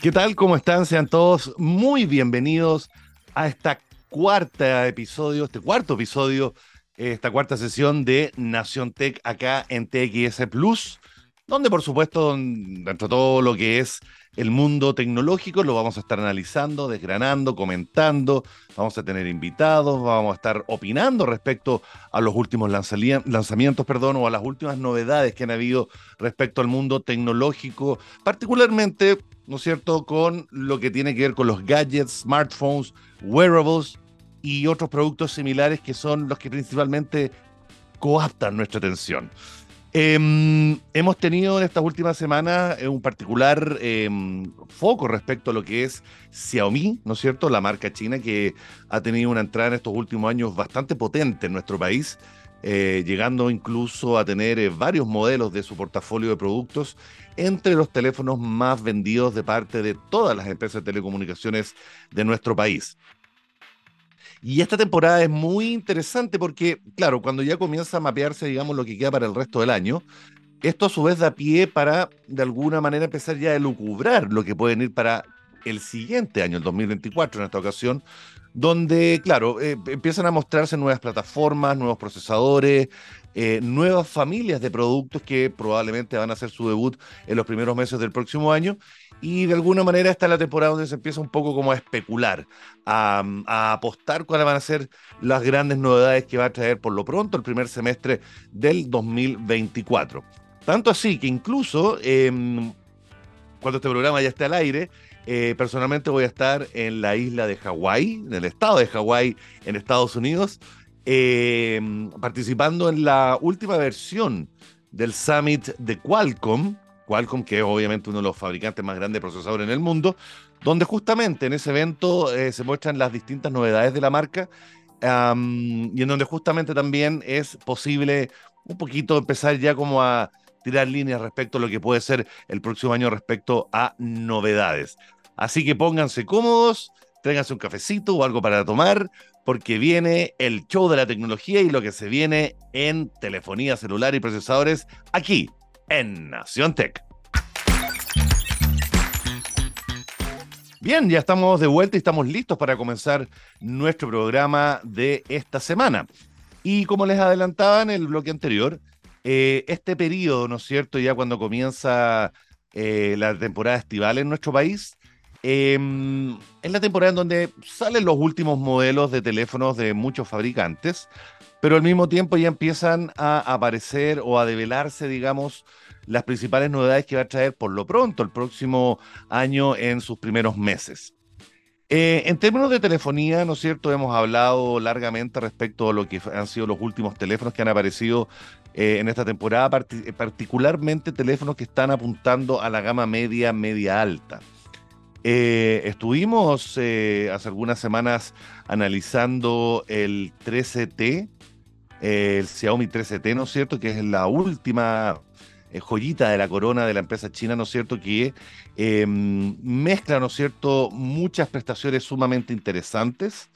¿Qué tal? ¿Cómo están? Sean todos muy bienvenidos a esta cuarta episodio, este cuarto episodio, esta cuarta sesión de Nación Tech acá en TXS Plus, donde por supuesto, dentro de todo lo que es el mundo tecnológico, lo vamos a estar analizando, desgranando, comentando, vamos a tener invitados, vamos a estar opinando respecto a los últimos lanzamientos, perdón, o a las últimas novedades que han habido respecto al mundo tecnológico, particularmente ¿no es cierto?, con lo que tiene que ver con los gadgets, smartphones, wearables y otros productos similares que son los que principalmente coaptan nuestra atención. Em, hemos tenido en estas últimas semanas un particular em, foco respecto a lo que es Xiaomi, ¿no es cierto? La marca china que ha tenido una entrada en estos últimos años bastante potente en nuestro país eh, llegando incluso a tener eh, varios modelos de su portafolio de productos entre los teléfonos más vendidos de parte de todas las empresas de telecomunicaciones de nuestro país. Y esta temporada es muy interesante porque, claro, cuando ya comienza a mapearse, digamos, lo que queda para el resto del año, esto a su vez da pie para, de alguna manera, empezar ya a lucubrar lo que pueden ir para el siguiente año, el 2024, en esta ocasión, donde, claro, eh, empiezan a mostrarse nuevas plataformas, nuevos procesadores, eh, nuevas familias de productos que probablemente van a hacer su debut en los primeros meses del próximo año. Y de alguna manera está la temporada donde se empieza un poco como a especular, a, apostar cuáles van a ser las grandes novedades que va a traer por lo pronto el primer semestre del 2024. Tanto así que incluso em, cuando este programa ya esté al aire, eh, personalmente voy a estar en la isla de Hawái, en el estado de Hawái, en Estados Unidos, eh, participando en la última versión del Summit de Qualcomm, Qualcomm que es obviamente uno de los fabricantes más grandes de procesadores en el mundo, donde justamente en ese evento eh, se muestran las distintas novedades de la marca y en donde justamente también es posible un poquito empezar ya como a tirar líneas respecto a lo que puede ser el próximo año respecto a novedades. Así que pónganse cómodos, tráiganse un cafecito o algo para tomar, porque viene el show de la tecnología y lo que se viene en telefonía celular y procesadores aquí en Nación Tech. Bien, ya estamos de vuelta y estamos listos para comenzar nuestro programa de esta semana. Y como les adelantaba en el bloque anterior, eh, este periodo, ¿no es cierto? Ya cuando comienza eh, la temporada estival en nuestro país, eh, es la temporada en donde salen los últimos modelos de teléfonos de muchos fabricantes, pero al mismo tiempo ya empiezan a aparecer o a develarse, digamos, las principales novedades que va a traer por lo pronto el próximo año en sus primeros meses. Eh, en términos de telefonía, ¿no es cierto? Hemos hablado largamente respecto a lo que han sido los últimos teléfonos que han aparecido eh, en esta temporada, particularmente teléfonos que están apuntando a la gama media, media alta. Eh, estuvimos eh, hace algunas semanas analizando el 13T, eh, el Xiaomi 13T, ¿no es cierto? Que es la última joyita de la corona de la empresa china, ¿no es cierto? Que em, mezcla, ¿no es cierto?, muchas prestaciones sumamente interesantes,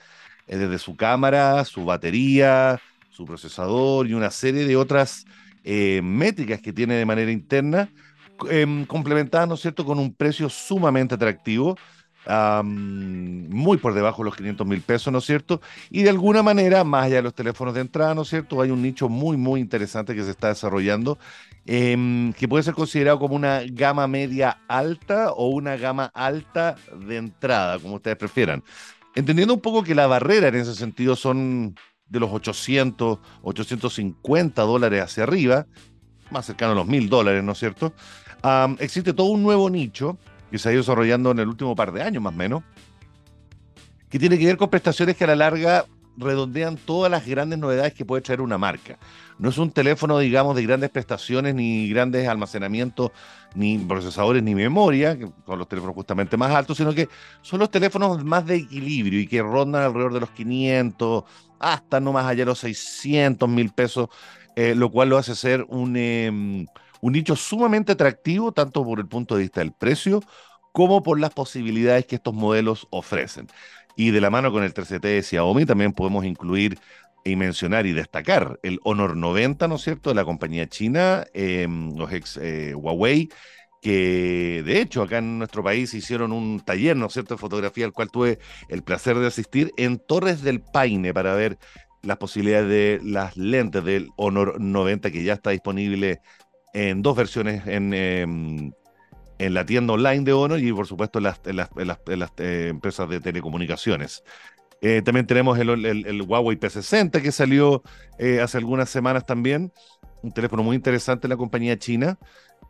desde su cámara, su batería, su procesador y una serie de otras métricas que tiene de manera interna eh, complementada, ¿no es cierto?, con un precio sumamente atractivo, muy por debajo de los 500 mil pesos, ¿no es cierto? Y de alguna manera, más allá de los teléfonos de entrada, ¿no es cierto?, hay un nicho muy, muy interesante que se está desarrollando, em, que puede ser considerado como una gama media alta o una gama alta de entrada, como ustedes prefieran. Entendiendo un poco que la barrera en ese sentido son de los 800, 850 dólares hacia arriba, más cercano a los mil dólares, ¿no es cierto? existe todo un nuevo nicho que se ha ido desarrollando en el último par de años más o menos, que tiene que ver con prestaciones que a la larga redondean todas las grandes novedades que puede traer una marca. No es un teléfono, digamos, de grandes prestaciones, ni grandes almacenamientos, ni procesadores, ni memoria, son los teléfonos justamente más altos, sino que son los teléfonos más de equilibrio y que rondan alrededor de los 500, hasta no más allá de los 600 mil pesos, eh, lo cual lo hace ser un... Em, un nicho sumamente atractivo, tanto por el punto de vista del precio como por las posibilidades que estos modelos ofrecen. Y de la mano con el 3CT de Xiaomi también podemos incluir y mencionar y destacar el Honor 90, ¿no es cierto?, de la compañía china, em, los ex eh, Huawei, que de hecho acá en nuestro país hicieron un taller, ¿no es cierto?, de fotografía al cual tuve el placer de asistir en Torres del Paine para ver las posibilidades de las lentes del Honor 90 que ya está disponible en dos versiones en, em, en la tienda online de Honor y por supuesto en las, las, eh, empresas de telecomunicaciones. Eh, también tenemos el, Huawei P60 que salió eh, hace algunas semanas también, un teléfono muy interesante en la compañía china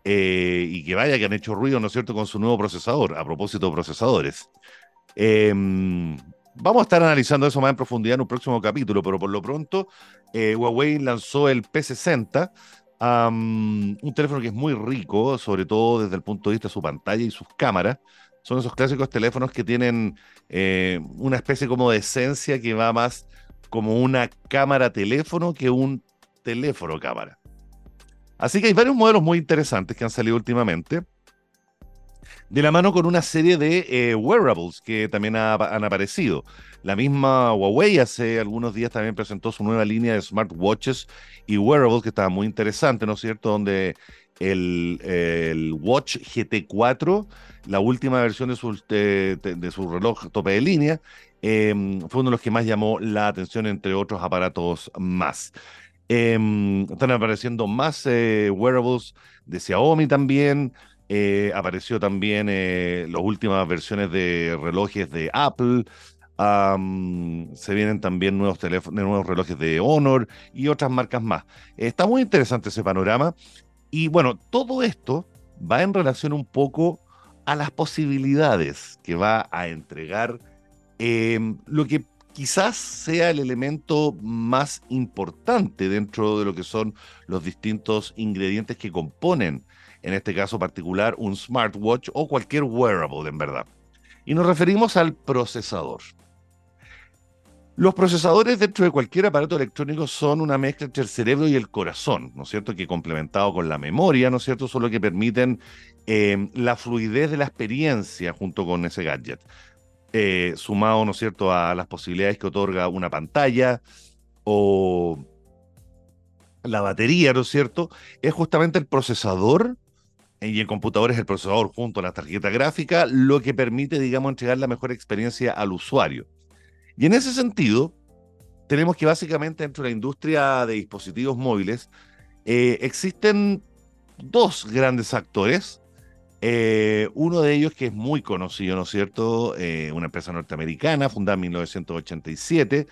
y que vaya que han hecho ruido, ¿no es cierto?, con su nuevo procesador, a propósito de procesadores. Em, vamos a estar analizando eso más en profundidad en un próximo capítulo, pero por lo pronto Huawei lanzó el P60 un teléfono que es muy rico, sobre todo desde el punto de vista de su pantalla y sus cámaras. Son esos clásicos teléfonos que tienen eh, una especie como de esencia que va más como una cámara teléfono que un teléfono cámara. Así que hay varios modelos muy interesantes que han salido últimamente de la mano con una serie de eh, wearables que también han aparecido. La misma Huawei hace algunos días también presentó su nueva línea de smartwatches y wearables que estaba muy interesante, ¿no es cierto? Donde el, Watch GT4, la última versión de su, de, su reloj tope de línea, em, fue uno de los que más llamó la atención entre otros aparatos más. Em, están apareciendo más eh, wearables de Xiaomi también, eh, apareció también eh, las últimas versiones de relojes de Apple. Se vienen también nuevos, teléfonos, nuevos relojes de Honor y otras marcas más. Está muy interesante ese panorama. Y bueno, todo esto va en relación un poco a las posibilidades que va a entregar em, lo que quizás sea el elemento más importante dentro de lo que son los distintos ingredientes que componen en este caso particular un smartwatch o cualquier wearable en verdad. Y nos referimos al procesador. Los procesadores dentro de cualquier aparato electrónico son una mezcla entre el cerebro y el corazón, ¿no es cierto? Que complementado con la memoria, ¿no es cierto? Son los que permiten eh, la fluidez de la experiencia junto con ese gadget. Eh, sumado, ¿no es cierto?, a las posibilidades que otorga una pantalla o la batería, ¿no es cierto?, es justamente el procesador y en computadores el procesador junto a la tarjeta gráfica, lo que permite, digamos, entregar la mejor experiencia al usuario. Y en ese sentido, tenemos que básicamente dentro de la industria de dispositivos móviles eh, existen dos grandes actores. Eh, uno de ellos que es muy conocido, ¿no es cierto? Eh, una empresa norteamericana fundada en 1987.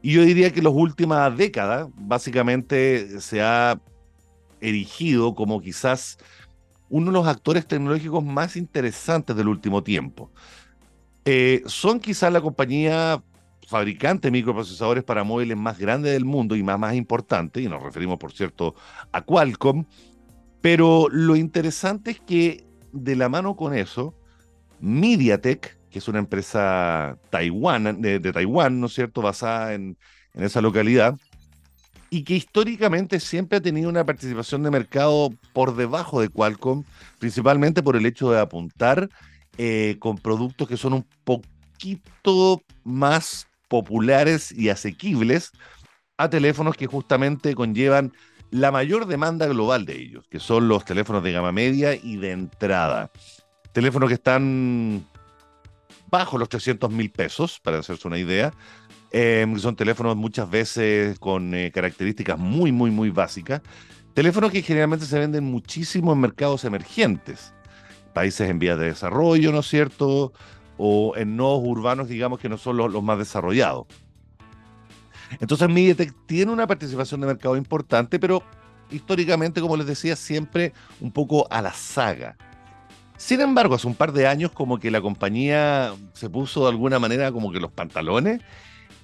Y yo diría que en las últimas décadas básicamente se ha erigido como quizás uno de los actores tecnológicos más interesantes del último tiempo. Son quizás la compañía fabricante de microprocesadores para móviles más grande del mundo y más, más importante, y nos referimos, por cierto, a Qualcomm, pero lo interesante es que de la mano con eso, MediaTek, que es una empresa Taiwán, de, Taiwán, ¿no es cierto?, basada en, en esa localidad, y que históricamente siempre ha tenido una participación de mercado por debajo de Qualcomm, principalmente por el hecho de apuntar eh, con productos que son un poquito más populares y asequibles a teléfonos que justamente conllevan la mayor demanda global de ellos, que son los teléfonos de gama media y de entrada. Teléfonos que están bajo los 300 mil pesos, para hacerse una idea, Em, son teléfonos muchas veces con eh, características muy, muy, muy básicas. Teléfonos que generalmente se venden muchísimo en mercados emergentes, países en vías de desarrollo, ¿no es cierto? O en nodos urbanos, digamos, que no son los, más desarrollados. Entonces MediaTek tiene una participación de mercado importante, pero históricamente, como les decía, siempre un poco a la saga. Sin embargo, hace un par de años como que la compañía se puso de alguna manera como que los pantalones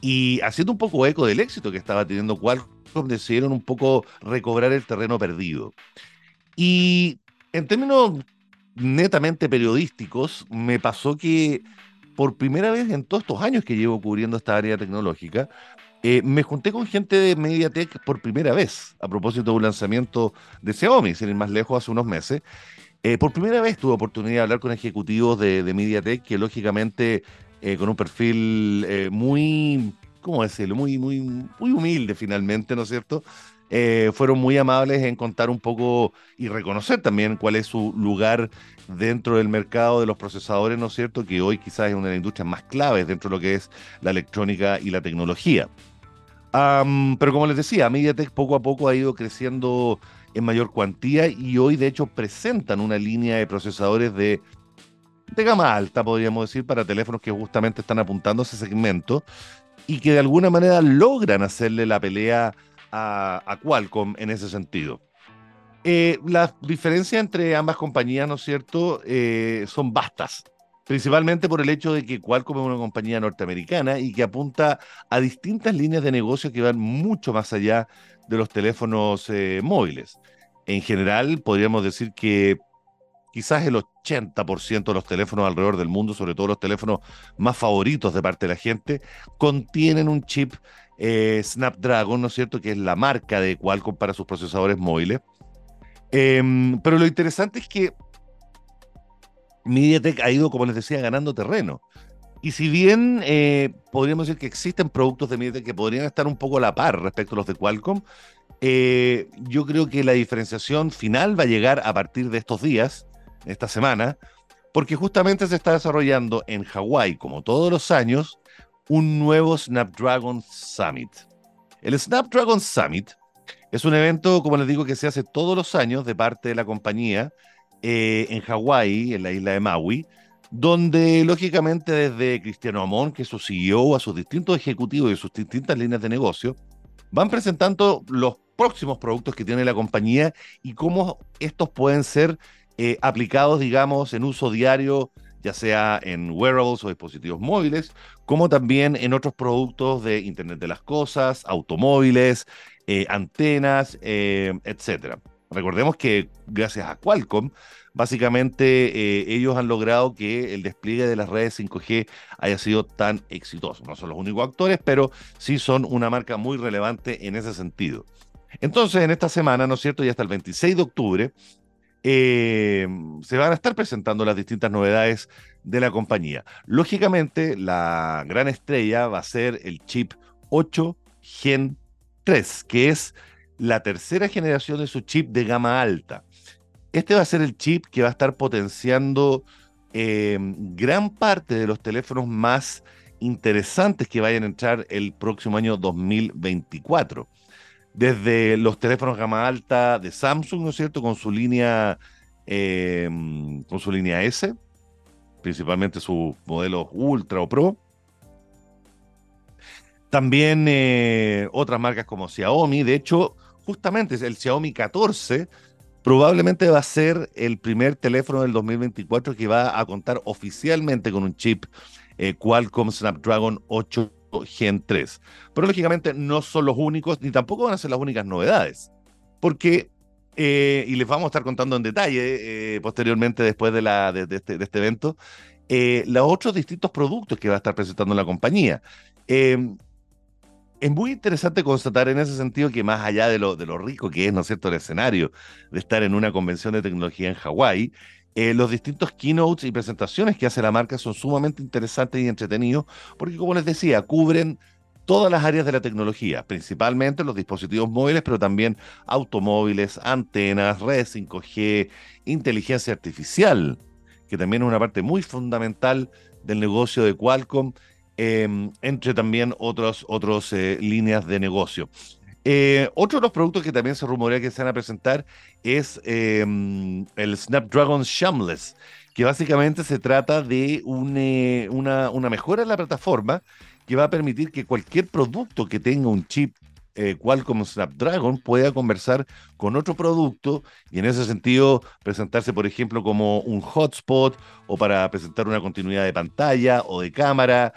y haciendo un poco eco del éxito que estaba teniendo Qualcomm, decidieron un poco recobrar el terreno perdido. Y en términos netamente periodísticos, me pasó que por primera vez en todos estos años que llevo cubriendo esta área tecnológica, eh, me junté con gente de MediaTek por primera vez, a propósito de un lanzamiento de Xiaomi, sin ir más lejos, hace unos meses. Eh, por primera vez tuve oportunidad de hablar con ejecutivos de, de MediaTek que lógicamente eh, con un perfil eh, muy, ¿cómo decirlo? Muy, muy, muy humilde finalmente, ¿no es cierto? Eh, fueron muy amables en contar un poco y reconocer también cuál es su lugar dentro del mercado de los procesadores, ¿no es cierto? Que hoy quizás es una de las industrias más claves dentro de lo que es la electrónica y la tecnología. pero como les decía, MediaTek poco a poco ha ido creciendo en mayor cuantía y hoy de hecho presentan una línea de procesadores de, de gama alta, podríamos decir, para teléfonos que justamente están apuntando a ese segmento y que de alguna manera logran hacerle la pelea Qualcomm en ese sentido. Eh, las diferencias entre ambas compañías, ¿no es cierto?, eh, son vastas, principalmente por el hecho de que Qualcomm es una compañía norteamericana y que apunta a distintas líneas de negocio que van mucho más allá de los teléfonos eh, móviles. En general, podríamos decir que quizás el 80% de los teléfonos alrededor del mundo, sobre todo los teléfonos más favoritos de parte de la gente, contienen un chip eh, Snapdragon, ¿no es cierto?, que es la marca de Qualcomm para sus procesadores móviles. Em, pero lo interesante es que MediaTek ha ido, como les decía, ganando terreno. Y si bien eh, podríamos decir que existen productos de MediaTek que podrían estar un poco a la par respecto a los de Qualcomm, eh, yo creo que la diferenciación final va a llegar a partir de estos días, esta semana, porque justamente se está desarrollando en Hawái, como todos los años, un nuevo Snapdragon Summit. El Snapdragon Summit es un evento, como les digo, que se hace todos los años de parte de la compañía eh, en Hawái, en la isla de Maui, donde lógicamente desde Cristiano Amón, que es su CEO, a sus distintos ejecutivos y sus distintas líneas de negocio, van presentando los próximos productos que tiene la compañía y cómo estos pueden ser eh, aplicados, digamos, en uso diario ya sea en wearables o dispositivos móviles, como también en otros productos de Internet de las Cosas, automóviles, eh, antenas, eh, etc. Recordemos que gracias a Qualcomm, básicamente eh, ellos han logrado que el despliegue de las redes 5G haya sido tan exitoso. No son los únicos actores, pero sí son una marca muy relevante en ese sentido. Entonces, en esta semana, ¿no es cierto? Y hasta el 26 de octubre, eh, se van a estar presentando las distintas novedades de la compañía. Lógicamente, la gran estrella va a ser el chip 8 Gen 3, que es la tercera generación de su chip de gama alta. Este va a ser el chip que va a estar potenciando eh, gran parte de los teléfonos más interesantes que vayan a entrar el próximo año 2024 desde los teléfonos gama alta de Samsung, ¿no es cierto? Con su línea, eh, con su línea S, principalmente sus modelos Ultra o Pro. También eh, otras marcas como Xiaomi. De hecho, justamente el Xiaomi 14 probablemente va a ser el primer teléfono del 2024 que va a contar oficialmente con un chip eh, Qualcomm Snapdragon 8 Gen 3. Pero lógicamente no son los únicos, ni tampoco van a ser las únicas novedades, porque, eh, y les vamos a estar contando en detalle eh, posteriormente después de, la, de, este, este, evento, eh, los otros distintos productos que va a estar presentando la compañía. Em, es muy interesante constatar en ese sentido que más allá de lo, de lo rico que es, ¿no es cierto?, el escenario de estar en una convención de tecnología en Hawái, eh, los distintos keynotes y presentaciones que hace la marca son sumamente interesantes y entretenidos porque, como les decía, cubren todas las áreas de la tecnología, principalmente los dispositivos móviles, pero también automóviles, antenas, redes 5G, inteligencia artificial, que también es una parte muy fundamental del negocio de Qualcomm, em, entre también otras otros, eh, líneas de negocio. Eh, otro de los productos que también se rumorea que se van a presentar es em, el Snapdragon Shameless, que básicamente se trata de eh, una, una, mejora en la plataforma que va a permitir que cualquier producto que tenga un chip eh, como Snapdragon pueda conversar con otro producto y en ese sentido presentarse, por ejemplo, como un hotspot o para presentar una continuidad de pantalla o de cámara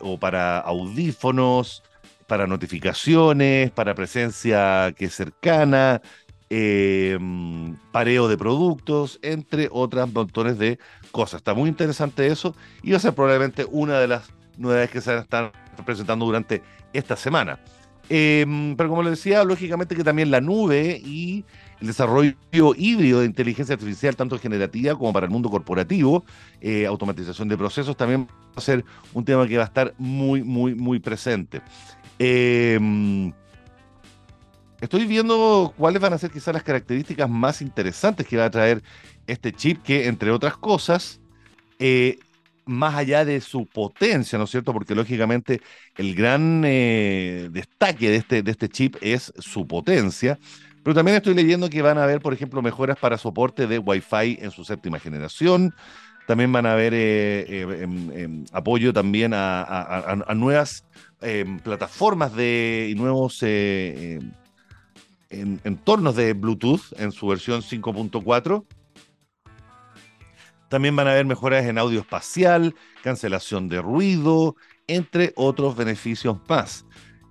o para audífonos para notificaciones, para presencia que es cercana, eh, pareo de productos, entre otras montones de cosas. Está muy interesante eso y va a ser probablemente una de las novedades que se van a estar presentando durante esta semana. Em, pero como les decía, lógicamente que también la nube y el desarrollo híbrido de inteligencia artificial, tanto generativa como para el mundo corporativo, eh, automatización de procesos, también va a ser un tema que va a estar muy, muy, muy presente. Em, Estoy viendo cuáles van a ser quizás las características más interesantes que va a traer este chip, que entre otras cosas, eh, más allá de su potencia, ¿no es cierto? Porque lógicamente el gran eh, destaque de este, de este chip es su potencia. Pero también estoy leyendo que van a haber, por ejemplo, mejoras para soporte de Wi-Fi en su séptima generación. También van a haber eh, em, em, apoyo también a, nuevas em, plataformas de, y nuevos en entornos de Bluetooth en su versión 5.4. También van a haber mejoras en audio espacial, cancelación de ruido, entre otros beneficios más.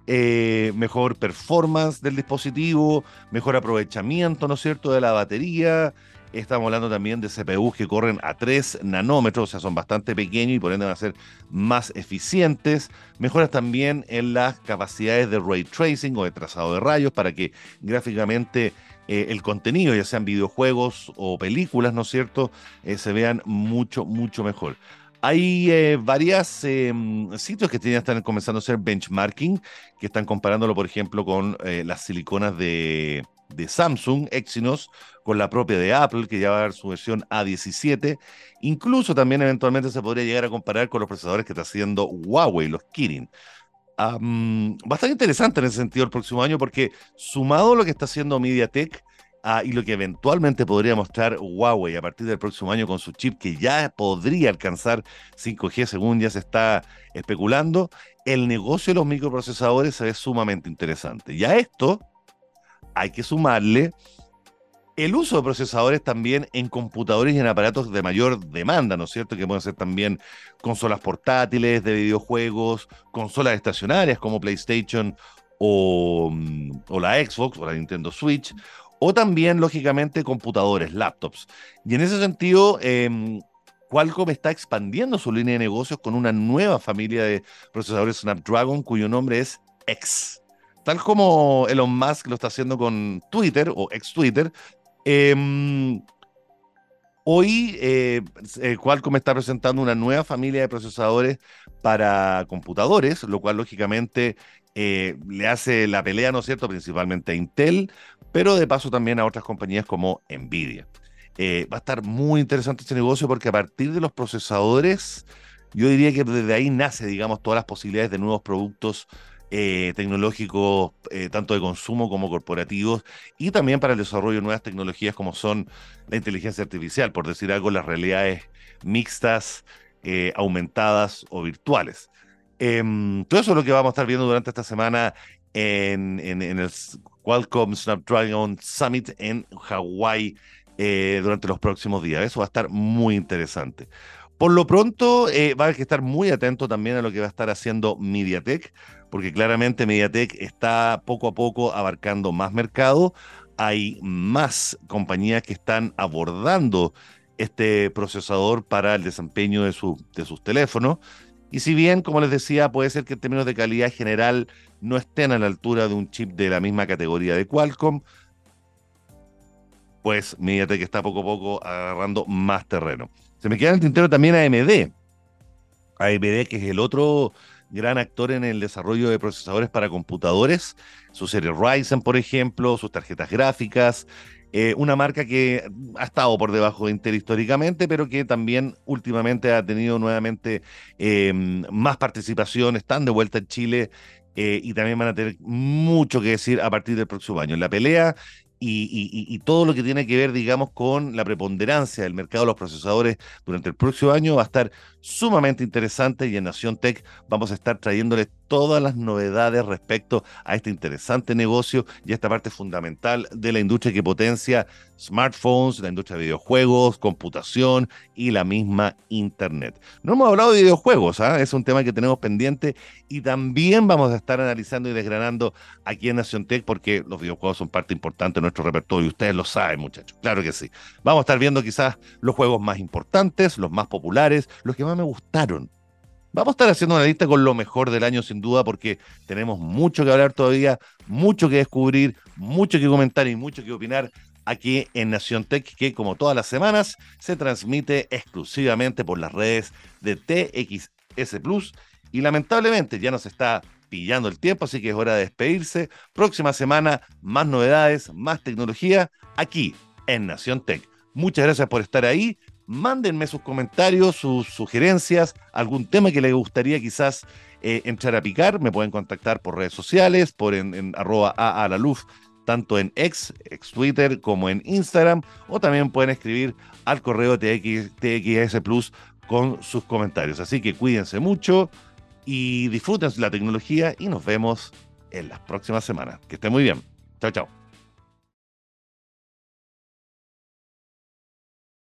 Eh, mejor performance del dispositivo, mejor aprovechamiento, ¿no es cierto?, de la batería, Estamos hablando también de CPUs que corren a 3 nanómetros, o sea, son bastante pequeños y por ende van a ser más eficientes. Mejoras también en las capacidades de ray tracing o de trazado de rayos para que gráficamente eh, el contenido, ya sean videojuegos o películas, ¿no es cierto?, eh, se vean mucho, mucho mejor. Hay eh, varios sitios que ya están comenzando a hacer benchmarking, que están comparándolo, por ejemplo, con las siliconas de, de Samsung, Exynos, con la propia de Apple, que ya va a dar su versión A17. Incluso también eventualmente se podría llegar a comparar con los procesadores que está haciendo Huawei, los Kirin. A estar interesante en ese sentido el próximo año porque sumado a lo que está haciendo MediaTek ah, y lo que eventualmente podría mostrar Huawei a partir del próximo año con su chip que ya podría alcanzar 5G según ya se está especulando, el negocio de los microprocesadores se ve sumamente interesante. Ya esto hay que sumarle el uso de procesadores también en computadores y en aparatos de mayor demanda, ¿no es cierto? Que pueden ser también consolas portátiles de videojuegos, consolas estacionarias como PlayStation o, mm, la Xbox o la Nintendo Switch, o también, lógicamente, computadores, laptops. Y en ese sentido, eh, Qualcomm está expandiendo su línea de negocios con una nueva familia de procesadores Snapdragon cuyo nombre es X tal como Elon Musk lo está haciendo con Twitter o ex Twitter, em, hoy eh, eh, Qualcomm está presentando una nueva familia de procesadores para computadores, lo cual lógicamente eh, le hace la pelea, ¿no es cierto?, principalmente a Intel, pero de paso también a otras compañías como Nvidia. va a estar muy interesante este negocio porque a partir de los procesadores, yo diría que desde ahí nace, digamos, todas las posibilidades de nuevos productos eh, tecnológicos, eh, tanto de consumo como corporativos, y también para el desarrollo de nuevas tecnologías como son la inteligencia artificial, por decir algo, las realidades mixtas, eh, aumentadas o virtuales. Em, todo eso es lo que vamos a estar viendo durante esta semana en, en, el Qualcomm Snapdragon Summit en Hawái durante los próximos días. Eso va a estar muy interesante. Por lo pronto, va a haber que estar muy atento también a lo que va a estar haciendo MediaTek, porque claramente Mediatek está poco a poco abarcando más mercado. Hay más compañías que están abordando este procesador para el desempeño de, de sus teléfonos. Y si bien, como les decía, puede ser que en términos de calidad general no estén a la altura de un chip de la misma categoría de Qualcomm, pues Mediatek está poco a poco agarrando más terreno. Se me queda en el tintero también AMD. AMD, que es el otro gran actor en el desarrollo de procesadores para computadores, su serie Ryzen, por ejemplo, sus tarjetas gráficas, eh, una marca que ha estado por debajo de Intel históricamente, pero que también últimamente ha tenido nuevamente em, más participación, están de vuelta en Chile eh, y también van a tener mucho que decir a partir del próximo año. La pelea y, todo lo que tiene que ver, digamos, con la preponderancia del mercado de los procesadores durante el próximo año va a estar sumamente interesante y en Nación Tech vamos a estar trayéndoles todas las novedades respecto a este interesante negocio y a esta parte fundamental de la industria que potencia smartphones, la industria de videojuegos, computación y la misma Internet. No hemos hablado de videojuegos, ¿ah? es un tema que tenemos pendiente y también vamos a estar analizando y desgranando aquí en Nación Tech porque los videojuegos son parte importante de nuestro repertorio. Ustedes lo saben, muchachos. Claro que sí. Vamos a estar viendo quizás los juegos más importantes, los más populares, los que más me gustaron Vamos a estar haciendo una lista con lo mejor del año sin duda porque tenemos mucho que hablar todavía, mucho que descubrir, mucho que comentar y mucho que opinar aquí en Nación Tech, que como todas las semanas se transmite exclusivamente por las redes de TXS Plus y lamentablemente ya nos está pillando el tiempo, así que es hora de despedirse. Próxima semana, más novedades, más tecnología, aquí en Nación Tech. Muchas gracias por estar ahí. Mándenme sus comentarios, sus sugerencias, algún tema que les gustaría quizás eh, entrar a picar. Me pueden contactar por redes sociales, por en, arroba a, la luz, tanto en ex, ex Twitter como en Instagram, o también pueden escribir al correo TX, TXS Plus con sus comentarios. Así que cuídense mucho y disfruten la tecnología y nos vemos en las próximas semanas. Que estén muy bien. Chao, chao.